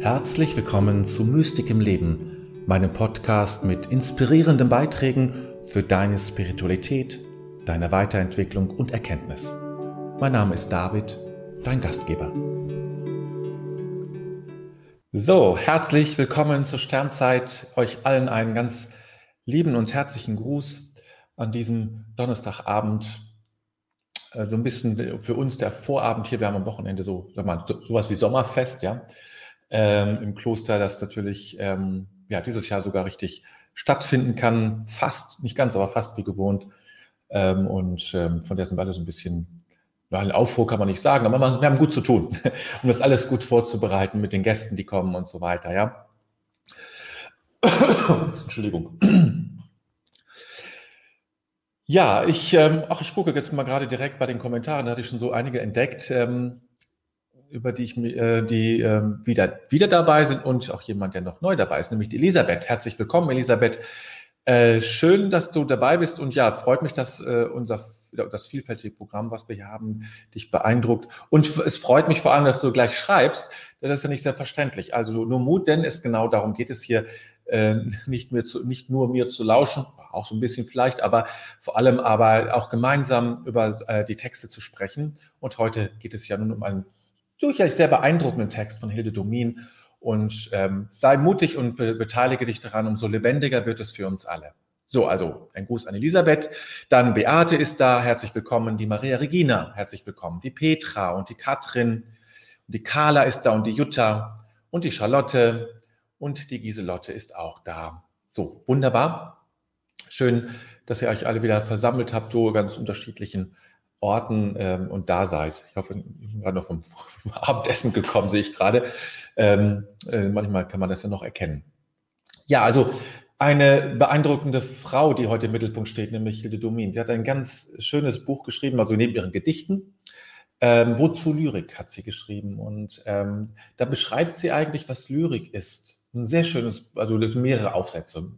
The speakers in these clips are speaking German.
Herzlich willkommen zu Mystik im Leben, meinem Podcast mit inspirierenden Beiträgen für deine Spiritualität, deine Weiterentwicklung und Erkenntnis. Mein Name ist David, dein Gastgeber. So, herzlich willkommen zur Sternzeit. Euch allen einen ganz lieben und herzlichen Gruß an diesem Donnerstagabend. Äh, so ein bisschen für uns der Vorabend hier. Wir haben am Wochenende so, sag mal, sowas wie Sommerfest, ja ähm, im Kloster, das natürlich ähm, ja, dieses Jahr sogar richtig stattfinden kann. Fast, nicht ganz, aber fast wie gewohnt. Ähm, und ähm, von der sind wir alle so ein bisschen, ein Aufruhr kann man nicht sagen, aber wir haben gut zu tun, um das alles gut vorzubereiten mit den Gästen, die kommen und so weiter, ja. Entschuldigung. Ja, ich, ähm, ach, ich gucke jetzt mal gerade direkt bei den Kommentaren, da hatte ich schon so einige entdeckt. Ähm, über die ich äh, die äh, wieder, wieder dabei sind und auch jemand, der noch neu dabei ist, nämlich die Elisabeth. Herzlich willkommen, Elisabeth. Äh, schön, dass du dabei bist und ja, freut mich, dass äh, unser das vielfältige Programm, was wir hier haben, dich beeindruckt. Und es freut mich vor allem, dass du gleich schreibst. Das ist ja nicht selbstverständlich. Also nur Mut, denn es genau darum geht es hier, äh, nicht, mir zu, nicht nur mir zu lauschen, auch so ein bisschen vielleicht, aber vor allem aber auch gemeinsam über äh, die Texte zu sprechen. Und heute geht es ja nun um ein durchaus sehr beeindruckenden Text von Hilde Domin. Und ähm, sei mutig und be beteilige dich daran, umso lebendiger wird es für uns alle. So, also ein Gruß an Elisabeth. Dann Beate ist da, herzlich willkommen. Die Maria Regina, herzlich willkommen. Die Petra und die Katrin. Und die Carla ist da und die Jutta und die Charlotte und die Giselotte ist auch da. So, wunderbar. Schön, dass ihr euch alle wieder versammelt habt, so ganz unterschiedlichen Orten ähm, und da seid. Ich hoffe, ich bin gerade noch vom, vom, Abendessen gekommen, sehe ich gerade. Ähm, äh, manchmal kann man das ja noch erkennen. Ja, also eine beeindruckende Frau, die heute im Mittelpunkt steht, nämlich Hilde Domin. Sie hat ein ganz schönes Buch geschrieben, also neben ihren Gedichten. Ähm, Wozu Lyrik hat sie geschrieben. Und ähm, da beschreibt sie eigentlich, was Lyrik ist. Ein sehr schönes, also mehrere Aufsätze.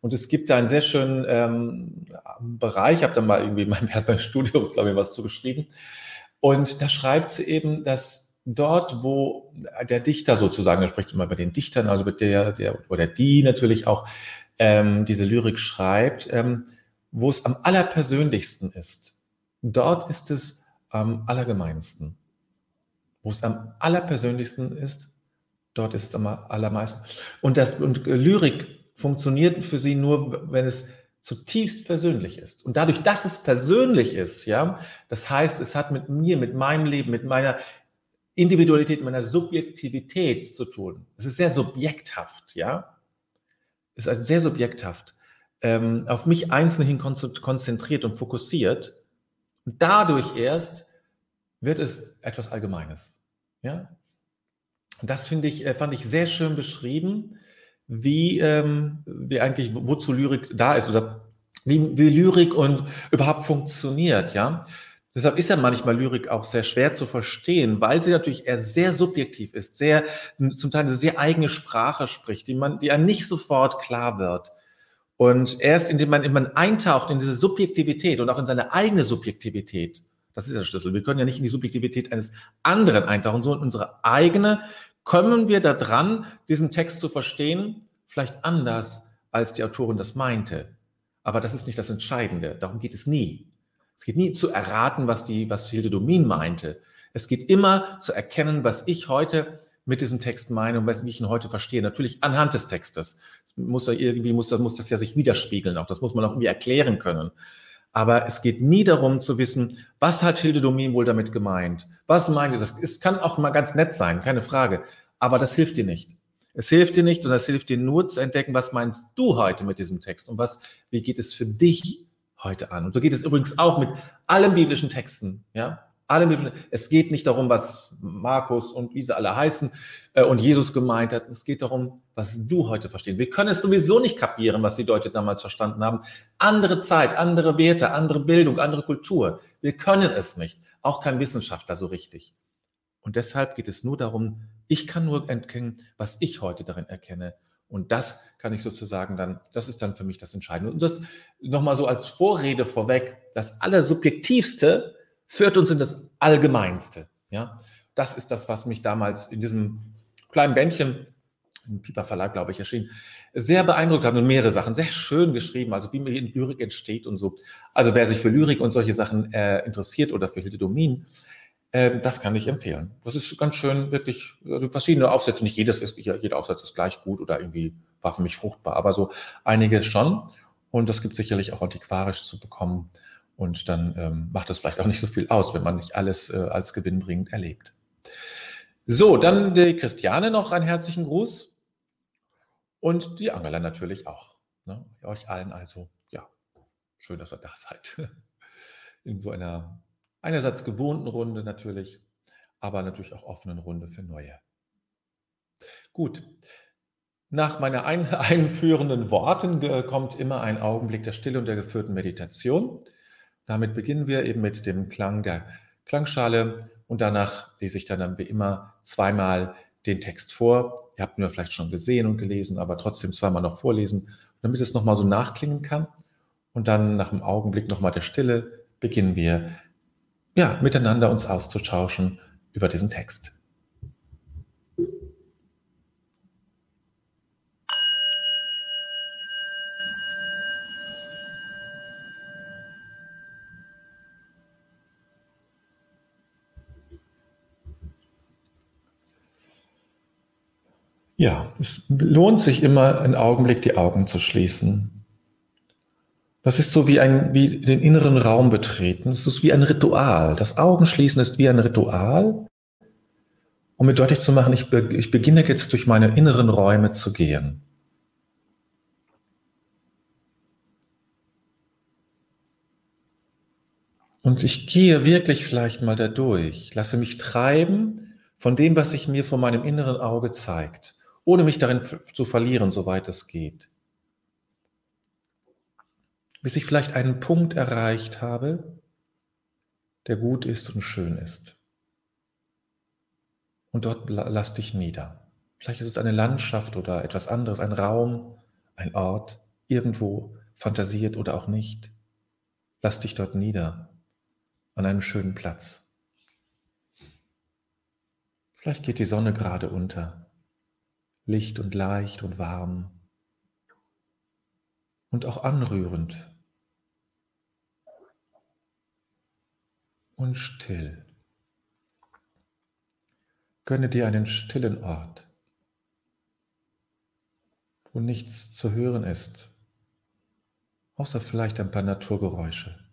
Und es gibt da einen sehr schönen ähm, Bereich, ich habe da mal irgendwie in meinem, Studium, glaube ich, was zugeschrieben. Und da schreibt sie eben, dass dort, wo der Dichter sozusagen, er spricht immer bei den Dichtern, also mit der, der oder die natürlich auch ähm, diese Lyrik schreibt, ähm, wo es am allerpersönlichsten ist, dort ist es am allergemeinsten. Wo es am allerpersönlichsten ist, dort ist es am allermeisten. Und, das, und Lyrik funktioniert für sie nur, wenn es zutiefst persönlich ist. Und dadurch, dass es persönlich ist, ja, das heißt, es hat mit mir, mit meinem Leben, mit meiner Individualität, meiner Subjektivität zu tun. Es ist sehr subjekthaft, ja. Es ist also sehr subjekthaft, ähm, auf mich einzeln hin konzentriert und fokussiert. Und dadurch erst wird es etwas Allgemeines, ja. Und das finde ich, äh, fand ich sehr schön beschrieben wie, ähm, wie eigentlich, wozu Lyrik da ist oder wie, wie Lyrik und überhaupt funktioniert, ja. Deshalb ist ja manchmal Lyrik auch sehr schwer zu verstehen, weil sie natürlich eher sehr subjektiv ist, sehr, zum Teil eine sehr eigene Sprache spricht, die man, die einem nicht sofort klar wird. Und erst indem man, indem man eintaucht in diese Subjektivität und auch in seine eigene Subjektivität, das ist der Schlüssel. Wir können ja nicht in die Subjektivität eines anderen eintauchen, sondern unsere eigene Kommen wir da dran, diesen Text zu verstehen? Vielleicht anders, als die Autorin das meinte. Aber das ist nicht das Entscheidende. Darum geht es nie. Es geht nie zu erraten, was die, was Hilde Domin meinte. Es geht immer zu erkennen, was ich heute mit diesem Text meine und was ich ihn heute verstehe. Natürlich anhand des Textes. Es muss da irgendwie, muss, muss das ja sich widerspiegeln. Auch das muss man auch irgendwie erklären können. Aber es geht nie darum zu wissen, was hat Hilde Domin wohl damit gemeint? Was meint ihr? Das es kann auch mal ganz nett sein, keine Frage. Aber das hilft dir nicht. Es hilft dir nicht und das hilft dir nur zu entdecken, was meinst du heute mit diesem Text und was, wie geht es für dich heute an? Und so geht es übrigens auch mit allen biblischen Texten, ja? Alle biblischen, es geht nicht darum, was Markus und wie sie alle heißen äh, und Jesus gemeint hat. Es geht darum, was du heute verstehst. Wir können es sowieso nicht kapieren, was die Leute damals verstanden haben. Andere Zeit, andere Werte, andere Bildung, andere Kultur. Wir können es nicht. Auch kein Wissenschaftler so richtig. Und deshalb geht es nur darum, ich kann nur erkennen, was ich heute darin erkenne. Und das kann ich sozusagen dann, das ist dann für mich das Entscheidende. Und das nochmal so als Vorrede vorweg, das Allersubjektivste führt uns in das Allgemeinste. Ja, das ist das, was mich damals in diesem kleinen Bändchen, im Piper Verlag, glaube ich, erschienen, sehr beeindruckt haben und mehrere Sachen, sehr schön geschrieben, also wie mir Lyrik entsteht und so. Also wer sich für Lyrik und solche Sachen äh, interessiert oder für Hilde Domin, äh, das kann ich empfehlen. Das ist ganz schön, wirklich, also verschiedene Aufsätze, nicht jedes ist, jeder Aufsatz ist gleich gut oder irgendwie war für mich fruchtbar, aber so einige schon. Und das gibt sicherlich auch antiquarisch zu bekommen. Und dann ähm, macht es vielleicht auch nicht so viel aus, wenn man nicht alles äh, als gewinnbringend erlebt. So, dann die Christiane noch einen herzlichen Gruß. Und die Angela natürlich auch. Ne? Euch allen also, ja, schön, dass ihr da seid. In so einer einerseits gewohnten Runde natürlich, aber natürlich auch offenen Runde für neue. Gut. Nach meiner ein einführenden Worten kommt immer ein Augenblick der Stille und der geführten Meditation. Damit beginnen wir eben mit dem Klang der Klangschale und danach lese ich dann wie immer zweimal den Text vor. Ihr habt ihn ja vielleicht schon gesehen und gelesen, aber trotzdem zweimal noch vorlesen, damit es nochmal so nachklingen kann. Und dann nach einem Augenblick nochmal der Stille beginnen wir ja, miteinander uns auszutauschen über diesen Text. Ja, es lohnt sich immer, einen Augenblick die Augen zu schließen. Das ist so wie ein, wie den inneren Raum betreten. Es ist wie ein Ritual. Das Augenschließen ist wie ein Ritual, um mir deutlich zu machen, ich, be ich beginne jetzt durch meine inneren Räume zu gehen. Und ich gehe wirklich vielleicht mal da durch, lasse mich treiben von dem, was sich mir vor meinem inneren Auge zeigt ohne mich darin zu verlieren, soweit es geht. Bis ich vielleicht einen Punkt erreicht habe, der gut ist und schön ist. Und dort lass dich nieder. Vielleicht ist es eine Landschaft oder etwas anderes, ein Raum, ein Ort, irgendwo fantasiert oder auch nicht. Lass dich dort nieder, an einem schönen Platz. Vielleicht geht die Sonne gerade unter licht und leicht und warm und auch anrührend und still. Gönne dir einen stillen Ort, wo nichts zu hören ist, außer vielleicht ein paar Naturgeräusche,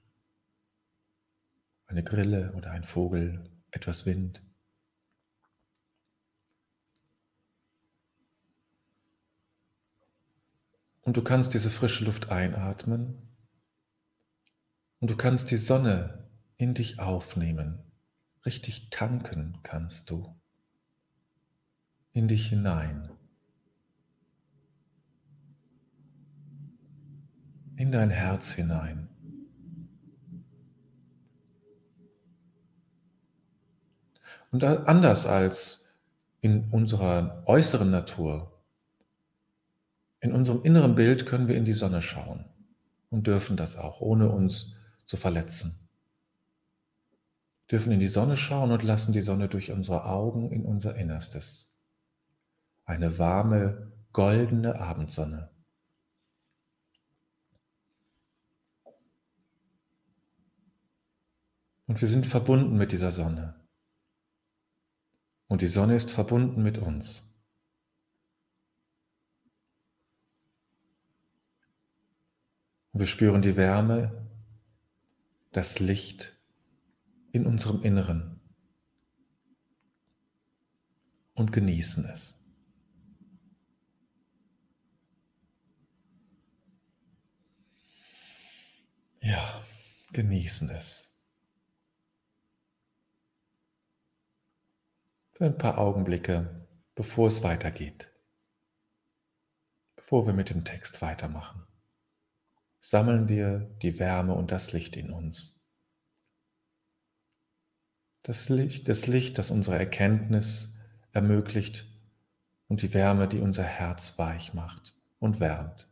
eine Grille oder ein Vogel, etwas Wind. Und du kannst diese frische Luft einatmen und du kannst die Sonne in dich aufnehmen. Richtig tanken kannst du in dich hinein. In dein Herz hinein. Und anders als in unserer äußeren Natur in unserem inneren Bild können wir in die Sonne schauen und dürfen das auch, ohne uns zu verletzen. Dürfen in die Sonne schauen und lassen die Sonne durch unsere Augen in unser Innerstes. Eine warme, goldene Abendsonne. Und wir sind verbunden mit dieser Sonne. Und die Sonne ist verbunden mit uns. Und wir spüren die Wärme, das Licht in unserem Inneren und genießen es. Ja, genießen es. Für ein paar Augenblicke, bevor es weitergeht, bevor wir mit dem Text weitermachen sammeln wir die Wärme und das Licht in uns. Das Licht, das Licht, das unsere Erkenntnis ermöglicht und die Wärme, die unser Herz weich macht und wärmt.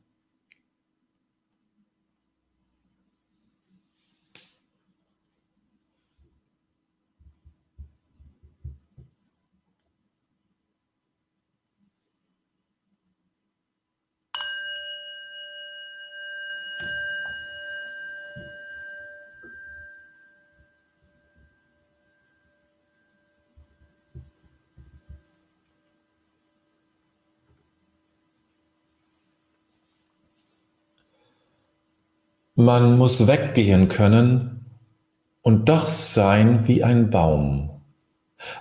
Man muss weggehen können und doch sein wie ein Baum,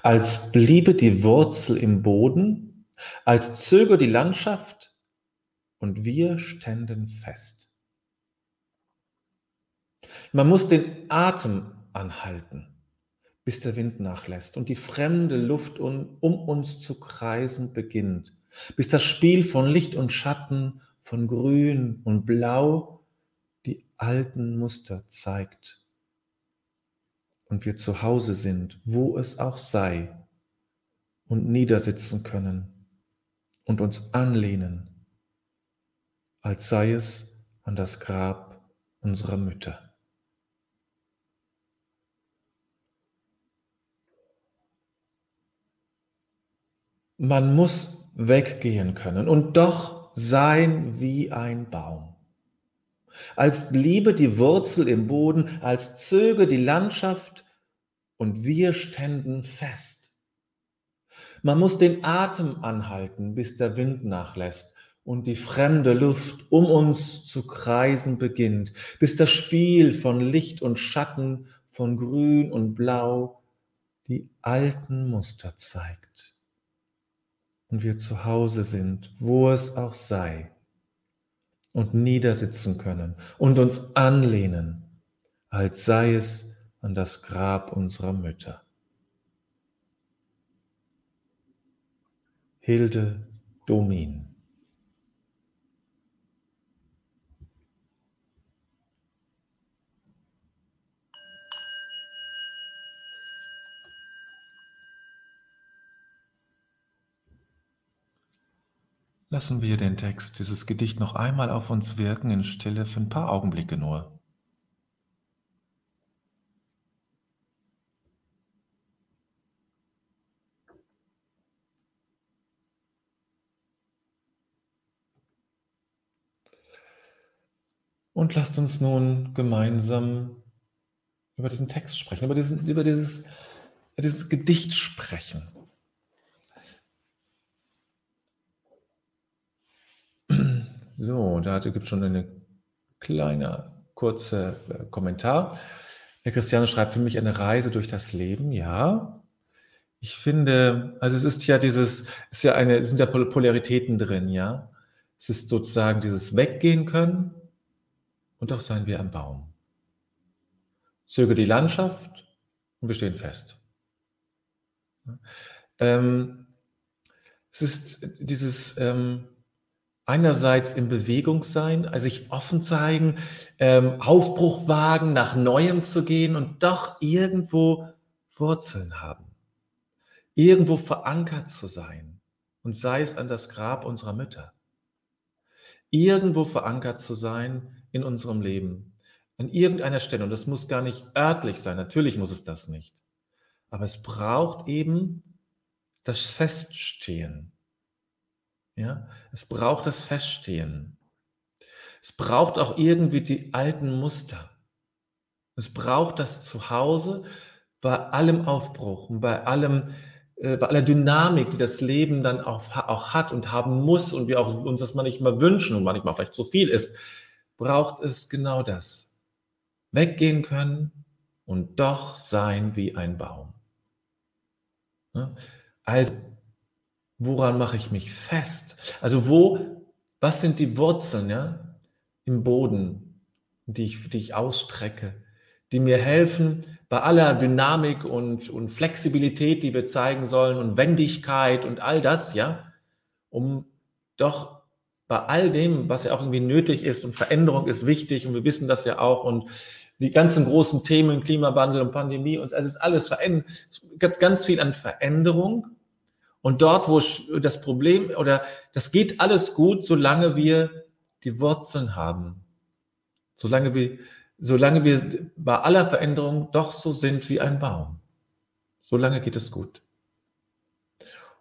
als bliebe die Wurzel im Boden, als zöge die Landschaft und wir ständen fest. Man muss den Atem anhalten, bis der Wind nachlässt und die fremde Luft um, uns zu kreisen beginnt, bis das Spiel von Licht und Schatten, von Grün und Blau die alten Muster zeigt und wir zu Hause sind, wo es auch sei, und niedersitzen können und uns anlehnen, als sei es an das Grab unserer Mütter. Man muss weggehen können und doch sein wie ein Baum. Als bliebe die Wurzel im Boden, als zöge die Landschaft und wir ständen fest. Man muss den Atem anhalten, bis der Wind nachlässt und die fremde Luft um uns zu kreisen beginnt, bis das Spiel von Licht und Schatten, von Grün und Blau die alten Muster zeigt und wir zu Hause sind, wo es auch sei, und niedersitzen können und uns anlehnen, als sei es an das Grab unserer Mütter. Hilde Domin Lassen wir den Text, dieses Gedicht noch einmal auf uns wirken in Stille für ein paar Augenblicke nur. Und lasst uns nun gemeinsam über diesen Text sprechen, über, diesen, über dieses, dieses Gedicht sprechen. So, da gibt es schon eine kleine, kurze äh, Kommentar. Herr Christiane schreibt für mich eine Reise durch das Leben. Ja, ich finde, also es ist ja dieses, es ist ja eine, es sind ja Polaritäten drin, ja. Es ist sozusagen dieses Weggehen können und doch seien wir ein Baum. Zöge die Landschaft und wir stehen fest. Ähm, es ist dieses, ähm, einerseits in Bewegung sein, also sich offen zeigen, ähm, Aufbruch wagen, nach Neuem zu gehen und doch irgendwo Wurzeln haben, irgendwo verankert zu sein und sei es an das Grab unserer Mütter, irgendwo verankert zu sein in unserem Leben, an irgendeiner Stelle. Und das muss gar nicht örtlich sein, natürlich muss es das nicht, aber es braucht eben das Feststehen ja, es braucht das Feststehen. Es braucht auch irgendwie die alten Muster. Es braucht das Zuhause bei allem Aufbruch und bei allem, äh, bei aller Dynamik, die das Leben dann auch, auch hat und haben muss und wir auch uns das manchmal wünschen und manchmal vielleicht zu viel ist, braucht es genau das. Weggehen können und doch sein wie ein Baum. Also woran mache ich mich fest? Also wo, was sind die Wurzeln ja, im Boden, die ich, die ich ausstrecke, die mir helfen, bei aller Dynamik und, und Flexibilität, die wir zeigen sollen und Wendigkeit und all das, ja, um doch bei all dem, was ja auch irgendwie nötig ist und Veränderung ist wichtig und wir wissen das ja auch und die ganzen großen Themen, Klimawandel und Pandemie und es ist alles verändert, es gibt ganz viel an Veränderung und dort, wo das Problem oder das geht alles gut, solange wir die Wurzeln haben. Solange wir, solange wir bei aller Veränderung doch so sind wie ein Baum. Solange geht es gut.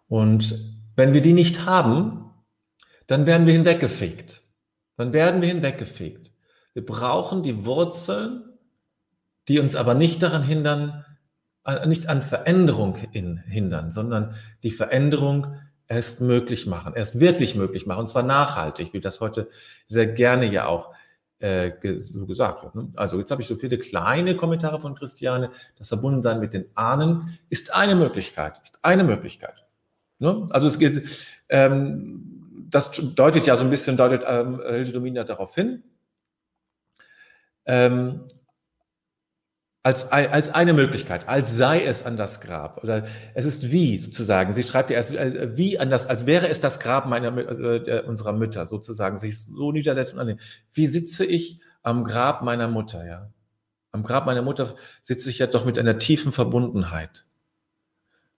Und wenn wir die nicht haben, dann werden wir hinweggefegt. Dann werden wir hinweggefegt. Wir brauchen die Wurzeln, die uns aber nicht daran hindern, nicht an Veränderung in, hindern, sondern die Veränderung erst möglich machen, erst wirklich möglich machen, und zwar nachhaltig, wie das heute sehr gerne ja auch äh, so gesagt wird. Ne? Also jetzt habe ich so viele kleine Kommentare von Christiane. Das Verbundensein mit den Ahnen ist eine Möglichkeit. Ist eine Möglichkeit. Ne? Also es geht, ähm, das deutet ja so ein bisschen, deutet ähm, Hilde Domina darauf hin. Ähm, als, als eine Möglichkeit, als sei es an das Grab. Oder es ist wie sozusagen. Sie schreibt ja erst äh, wie an das, als wäre es das Grab meiner, äh, unserer Mütter sozusagen, sich so niedersetzen an den. Wie sitze ich am Grab meiner Mutter, ja? Am Grab meiner Mutter sitze ich ja doch mit einer tiefen Verbundenheit,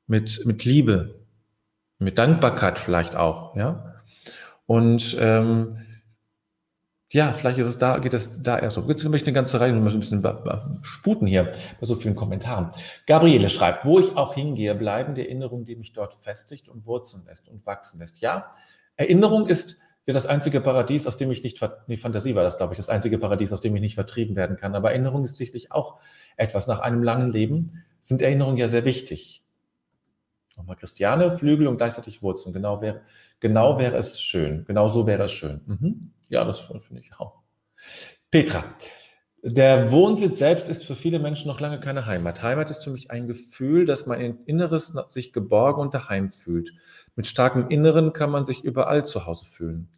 mit, mit Liebe, mit Dankbarkeit vielleicht auch, ja. Und ähm, ja, vielleicht ist es da, geht es da erst so. Jetzt möchte ich eine ganze Reihe, ein bisschen sputen hier bei so vielen Kommentaren. Gabriele schreibt, wo ich auch hingehe, bleiben die Erinnerungen, die mich dort festigt und wurzeln lässt und wachsen lässt. Ja, Erinnerung ist ja das einzige Paradies, aus dem ich nicht, nee, Fantasie war das, glaube ich, das einzige Paradies, aus dem ich nicht vertrieben werden kann. Aber Erinnerung ist sicherlich auch etwas. Nach einem langen Leben sind Erinnerungen ja sehr wichtig. Nochmal Christiane, Flügel und gleichzeitig Wurzeln. Genau wäre, genau wäre es schön. Genau so wäre es schön. Mhm. Ja, das finde ich auch. Petra, der Wohnsitz selbst ist für viele Menschen noch lange keine Heimat. Heimat ist für mich ein Gefühl, dass mein Inneres sich geborgen und daheim fühlt. Mit starkem Inneren kann man sich überall zu Hause fühlen.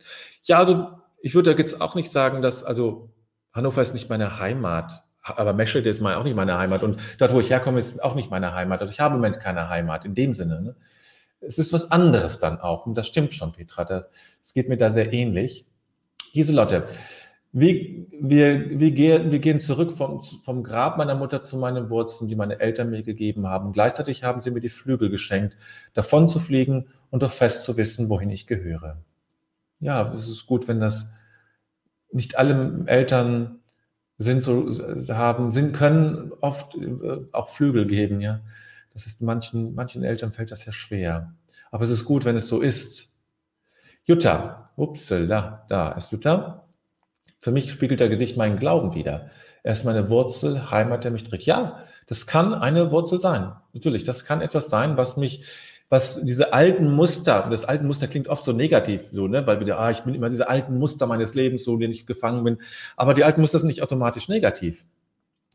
Ja, also ich würde jetzt auch nicht sagen, dass, also Hannover ist nicht meine Heimat, aber Meschede ist auch nicht meine Heimat und dort, wo ich herkomme, ist auch nicht meine Heimat. Also ich habe im Moment keine Heimat in dem Sinne. Ne? Es ist was anderes dann auch und das stimmt schon, Petra. Es geht mir da sehr ähnlich. Giselotte, wie, wir, wir, gehen, wir gehen zurück vom, vom Grab meiner Mutter zu meinen Wurzeln, die meine Eltern mir gegeben haben. Gleichzeitig haben sie mir die Flügel geschenkt, davon zu fliegen und doch fest zu wissen, wohin ich gehöre. Ja, es ist gut, wenn das nicht alle Eltern sind so haben, sind, können oft äh, auch Flügel geben, ja. Das ist manchen, manchen Eltern fällt das ja schwer. Aber es ist gut, wenn es so ist. Jutta, upsel, da, da ist Jutta. Für mich spiegelt der Gedicht meinen Glauben wider. Er ist meine Wurzel, Heimat, der mich trägt. Ja, das kann eine Wurzel sein. Natürlich, das kann etwas sein, was mich, was diese alten Muster, das alten Muster klingt oft so negativ, so, ne, weil wir, ah, ich bin immer diese alten Muster meines Lebens, so, in ich gefangen bin. Aber die alten Muster sind nicht automatisch negativ.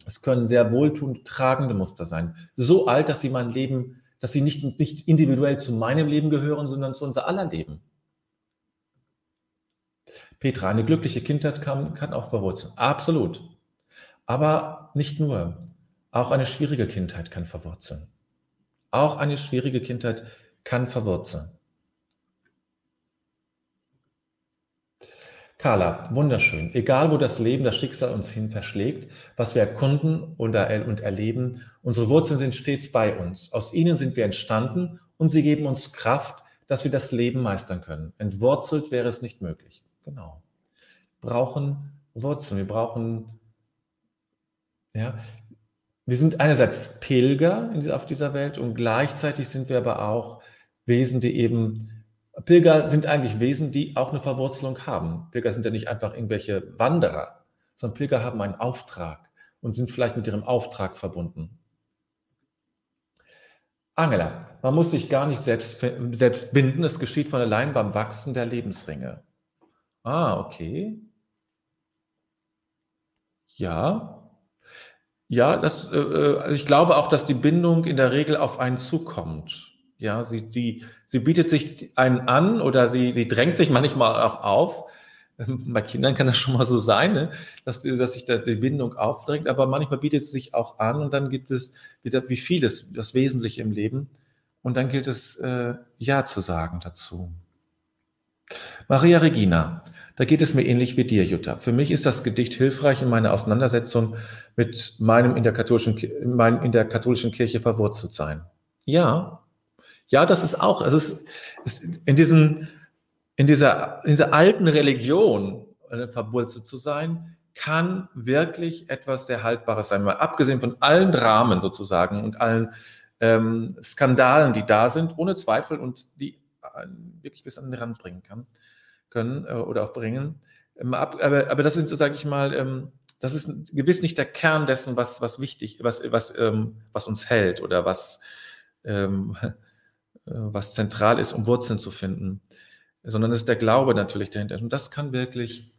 Es können sehr wohltuend tragende Muster sein. So alt, dass sie mein Leben, dass sie nicht, nicht individuell zu meinem Leben gehören, sondern zu unser aller Leben. Petra, eine glückliche Kindheit kann, kann auch verwurzeln. Absolut. Aber nicht nur. Auch eine schwierige Kindheit kann verwurzeln. Auch eine schwierige Kindheit kann verwurzeln. Carla, wunderschön. Egal, wo das Leben, das Schicksal uns hin verschlägt, was wir erkunden und erleben, unsere Wurzeln sind stets bei uns. Aus ihnen sind wir entstanden und sie geben uns Kraft, dass wir das Leben meistern können. Entwurzelt wäre es nicht möglich. Genau. Brauchen Wurzeln. Wir brauchen, ja, wir sind einerseits Pilger auf dieser Welt und gleichzeitig sind wir aber auch Wesen, die eben, Pilger sind eigentlich Wesen, die auch eine Verwurzelung haben. Pilger sind ja nicht einfach irgendwelche Wanderer, sondern Pilger haben einen Auftrag und sind vielleicht mit ihrem Auftrag verbunden. Angela, man muss sich gar nicht selbst, selbst binden, es geschieht von allein beim Wachsen der Lebensringe. Ah, okay. Ja. Ja, das, äh, äh, ich glaube auch, dass die Bindung in der Regel auf einen zukommt. Ja, sie, die, sie bietet sich einen an oder sie, sie drängt sich manchmal auch auf. Bei Kindern kann das schon mal so sein, ne? dass, dass sich die Bindung aufdrängt, aber manchmal bietet es sich auch an und dann gibt es wieder wie vieles, das Wesentliche im Leben. Und dann gilt es, äh, Ja zu sagen dazu. Maria Regina, da geht es mir ähnlich wie dir, Jutta. Für mich ist das Gedicht hilfreich in meiner Auseinandersetzung mit meinem in der katholischen, meinem in der katholischen Kirche verwurzelt sein. Ja, ja, das ist auch, es ist, ist in diesem, in dieser, in dieser alten Religion äh, verwurzelt zu sein, kann wirklich etwas sehr Haltbares sein. Mal abgesehen von allen Dramen sozusagen und allen ähm, Skandalen, die da sind, ohne Zweifel und die äh, wirklich bis an den Rand bringen kann können äh, oder auch bringen. Ähm, aber, aber das ist, sage ich mal, ähm, das ist gewiss nicht der Kern dessen, was, was wichtig, was, was, ähm, was uns hält oder was, ähm, äh, was zentral ist, um Wurzeln zu finden, sondern es ist der Glaube natürlich dahinter. Und das kann wirklich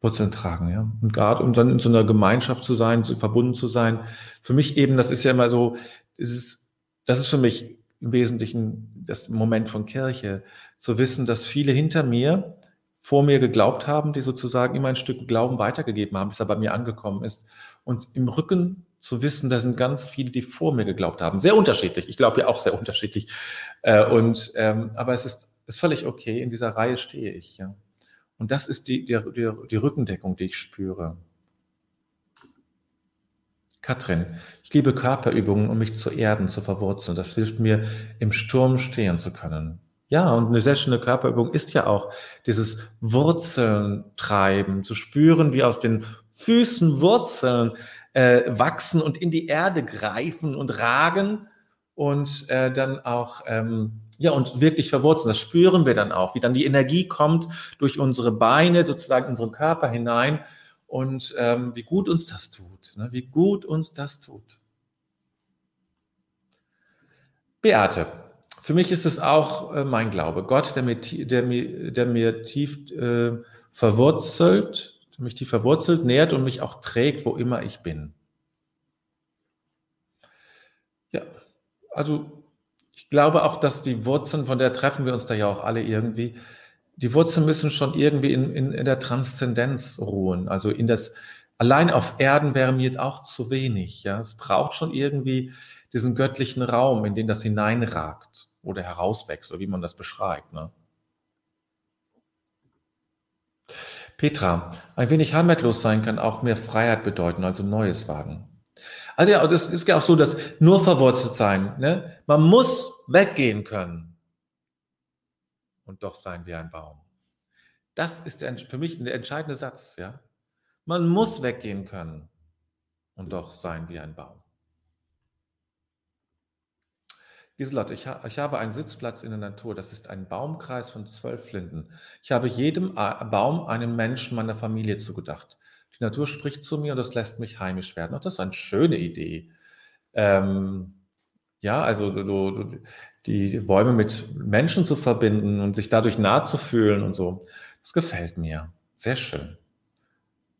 Wurzeln tragen, ja. Und gerade um dann in so einer Gemeinschaft zu sein, zu, verbunden zu sein. Für mich eben, das ist ja immer so, das ist, das ist für mich im Wesentlichen das Moment von Kirche, zu wissen, dass viele hinter mir, vor mir geglaubt haben, die sozusagen immer ein Stück Glauben weitergegeben haben, bis er bei mir angekommen ist. Und im Rücken zu wissen, da sind ganz viele, die vor mir geglaubt haben. Sehr unterschiedlich. Ich glaube ja auch sehr unterschiedlich. Äh, und, ähm, aber es ist, ist völlig okay. In dieser Reihe stehe ich. Ja. Und das ist die, die, die, die Rückendeckung, die ich spüre. Katrin, ich liebe Körperübungen, um mich zu erden, zu verwurzeln. Das hilft mir, im Sturm stehen zu können. Ja, und eine sehr schöne Körperübung ist ja auch dieses Wurzeln treiben, zu spüren, wie aus den Füßen Wurzeln äh, wachsen und in die Erde greifen und ragen und äh, dann auch ähm, ja und wirklich verwurzeln. Das spüren wir dann auch, wie dann die Energie kommt durch unsere Beine sozusagen in unseren Körper hinein und ähm, wie gut uns das tut, ne? wie gut uns das tut. Beate, für mich ist es auch äh, mein Glaube. Gott, der mir, der mir, der mir tief äh, verwurzelt, mich tief verwurzelt, nährt und mich auch trägt, wo immer ich bin. Ja, also ich glaube auch, dass die Wurzeln, von der treffen wir uns da ja auch alle irgendwie, die Wurzeln müssen schon irgendwie in, in, in der Transzendenz ruhen. Also in das, allein auf Erden wäre mir auch zu wenig. Ja, es braucht schon irgendwie diesen göttlichen Raum, in den das hineinragt oder herauswächst, oder wie man das beschreibt. Ne? Petra, ein wenig heimatlos sein kann auch mehr Freiheit bedeuten, also Neues wagen. Also ja, das ist ja auch so, dass nur verwurzelt sein, ne? man muss weggehen können und doch sein wie ein Baum. Das ist der, für mich der entscheidende Satz. Ja? Man muss weggehen können und doch sein wie ein Baum. Lieselot, ich, ha ich habe einen Sitzplatz in der Natur. Das ist ein Baumkreis von zwölf Linden. Ich habe jedem Baum einen Menschen meiner Familie zugedacht. Die Natur spricht zu mir und das lässt mich heimisch werden. Und das ist eine schöne Idee. Ähm, ja, also du, du, die Bäume mit Menschen zu verbinden und sich dadurch nahe zu fühlen und so. Das gefällt mir. Sehr schön.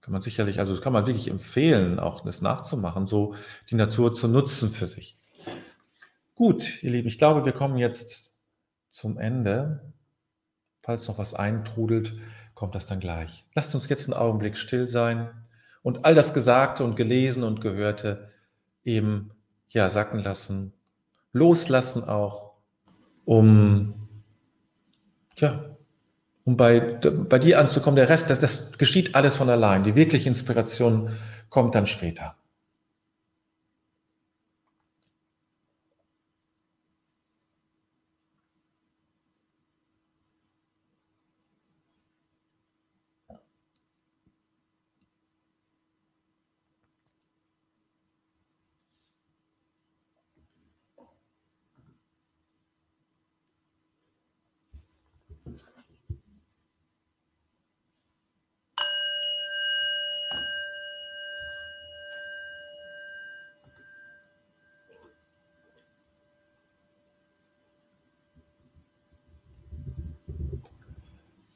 Kann man sicherlich, also das kann man wirklich empfehlen, auch das nachzumachen, so die Natur zu nutzen für sich. Gut, ihr Lieben, ich glaube, wir kommen jetzt zum Ende. Falls noch was eintrudelt, kommt das dann gleich. Lasst uns jetzt einen Augenblick still sein und all das Gesagte und Gelesen und Gehörte eben ja sacken lassen, loslassen auch um, ja, um bei, bei dir anzukommen. Der Rest, das, das geschieht alles von allein. Die wirkliche Inspiration kommt dann später.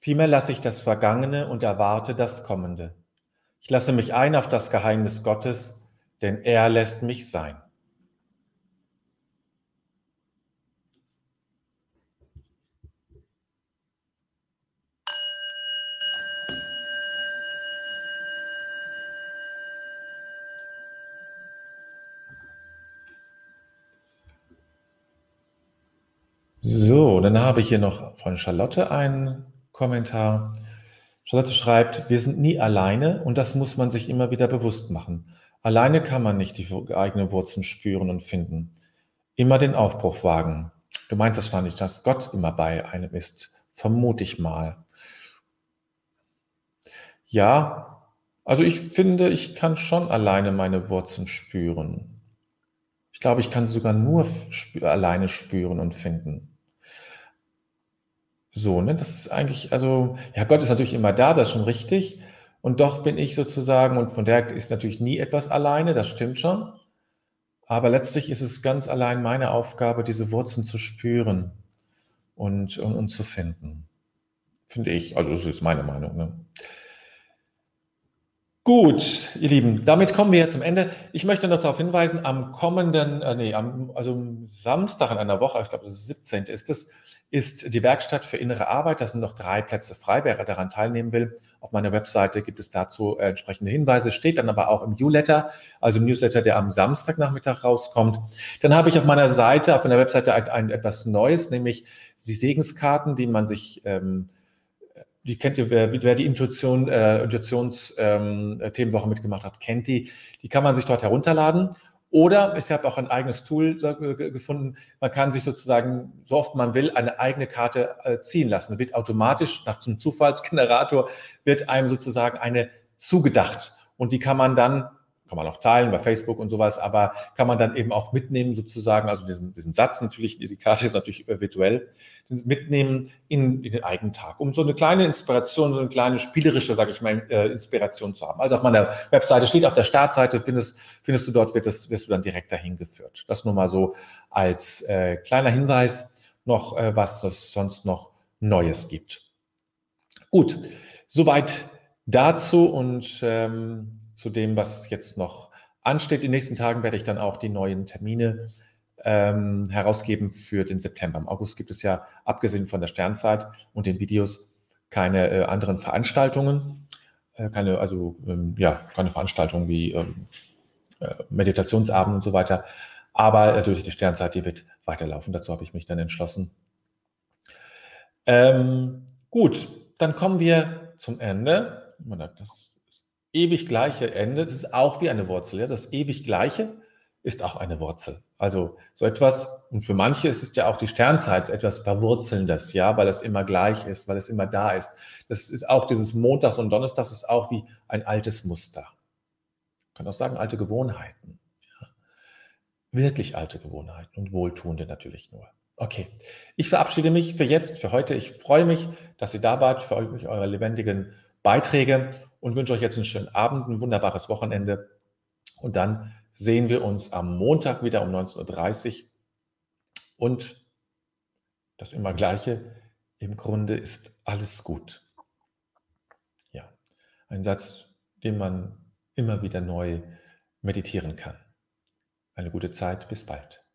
Vielmehr lasse ich das Vergangene und erwarte das Kommende. Ich lasse mich ein auf das Geheimnis Gottes, denn er lässt mich sein. So, dann habe ich hier noch von Charlotte einen Kommentar. Charlotte schreibt, wir sind nie alleine und das muss man sich immer wieder bewusst machen. Alleine kann man nicht die eigenen Wurzeln spüren und finden. Immer den Aufbruch wagen. Du meinst das fand ich, dass Gott immer bei einem ist. Vermute ich mal. Ja, also ich finde, ich kann schon alleine meine Wurzeln spüren. Ich glaube, ich kann sie sogar nur sp alleine spüren und finden. So, ne, das ist eigentlich, also, ja, Gott ist natürlich immer da, das ist schon richtig. Und doch bin ich sozusagen, und von der ist natürlich nie etwas alleine, das stimmt schon. Aber letztlich ist es ganz allein meine Aufgabe, diese Wurzeln zu spüren und, und, und zu finden. Finde ich. Also, das ist meine Meinung. Ne? Gut, ihr Lieben, damit kommen wir zum Ende. Ich möchte noch darauf hinweisen, am kommenden, äh, nee, am, also Samstag in einer Woche, ich glaube, das ist 17. ist es, ist die Werkstatt für innere Arbeit. Da sind noch drei Plätze frei, wer daran teilnehmen will. Auf meiner Webseite gibt es dazu äh, entsprechende Hinweise, steht dann aber auch im Newsletter, also im Newsletter, der am Samstagnachmittag rauskommt. Dann habe ich auf meiner Seite, auf meiner Webseite ein, ein etwas Neues, nämlich die Segenskarten, die man sich ähm, die kennt ihr, wer, wer die Intuition, äh, Intuitions-Themenwoche ähm, mitgemacht hat, kennt die. Die kann man sich dort herunterladen. Oder ich habe auch ein eigenes Tool gefunden. Man kann sich sozusagen, so oft man will, eine eigene Karte äh, ziehen lassen. Wird automatisch nach zum Zufallsgenerator wird einem sozusagen eine zugedacht. Und die kann man dann kann man auch teilen bei Facebook und sowas, aber kann man dann eben auch mitnehmen sozusagen, also diesen, diesen Satz natürlich, die Karte ist natürlich virtuell, mitnehmen in, in den eigenen Tag, um so eine kleine Inspiration, so eine kleine spielerische, sage ich mal, äh, Inspiration zu haben. Also auf meiner Webseite steht, auf der Startseite findest, findest du dort, wird das, wirst du dann direkt dahin geführt. Das nur mal so als äh, kleiner Hinweis noch, äh, was es sonst noch Neues gibt. Gut, soweit dazu und ähm, zu dem, was jetzt noch ansteht. In den nächsten Tagen werde ich dann auch die neuen Termine ähm, herausgeben für den September. Im August gibt es ja, abgesehen von der Sternzeit und den Videos, keine äh, anderen Veranstaltungen. Äh, keine, also ähm, ja, keine Veranstaltungen wie ähm, äh, Meditationsabend und so weiter. Aber durch die Sternzeit, die wird weiterlaufen. Dazu habe ich mich dann entschlossen. Ähm, gut, dann kommen wir zum Ende. Das ewig gleiche Ende, das ist auch wie eine Wurzel. Ja? Das ewig gleiche ist auch eine Wurzel. Also so etwas, und für manche ist es ja auch die Sternzeit etwas Verwurzelndes, ja, weil es immer gleich ist, weil es immer da ist. Das ist auch dieses Montags und Donnerstags ist auch wie ein altes Muster. Man kann auch sagen, alte Gewohnheiten. Ja. Wirklich alte Gewohnheiten und wohltuende natürlich nur. Okay, ich verabschiede mich für jetzt, für heute. Ich freue mich, dass ihr da wart, für euch eure lebendigen Beiträge und wünsche euch jetzt einen schönen Abend, ein wunderbares Wochenende. Und dann sehen wir uns am Montag wieder um 19.30 Uhr. Und das immer gleiche, im Grunde ist alles gut. Ja, ein Satz, den man immer wieder neu meditieren kann. Eine gute Zeit, bis bald.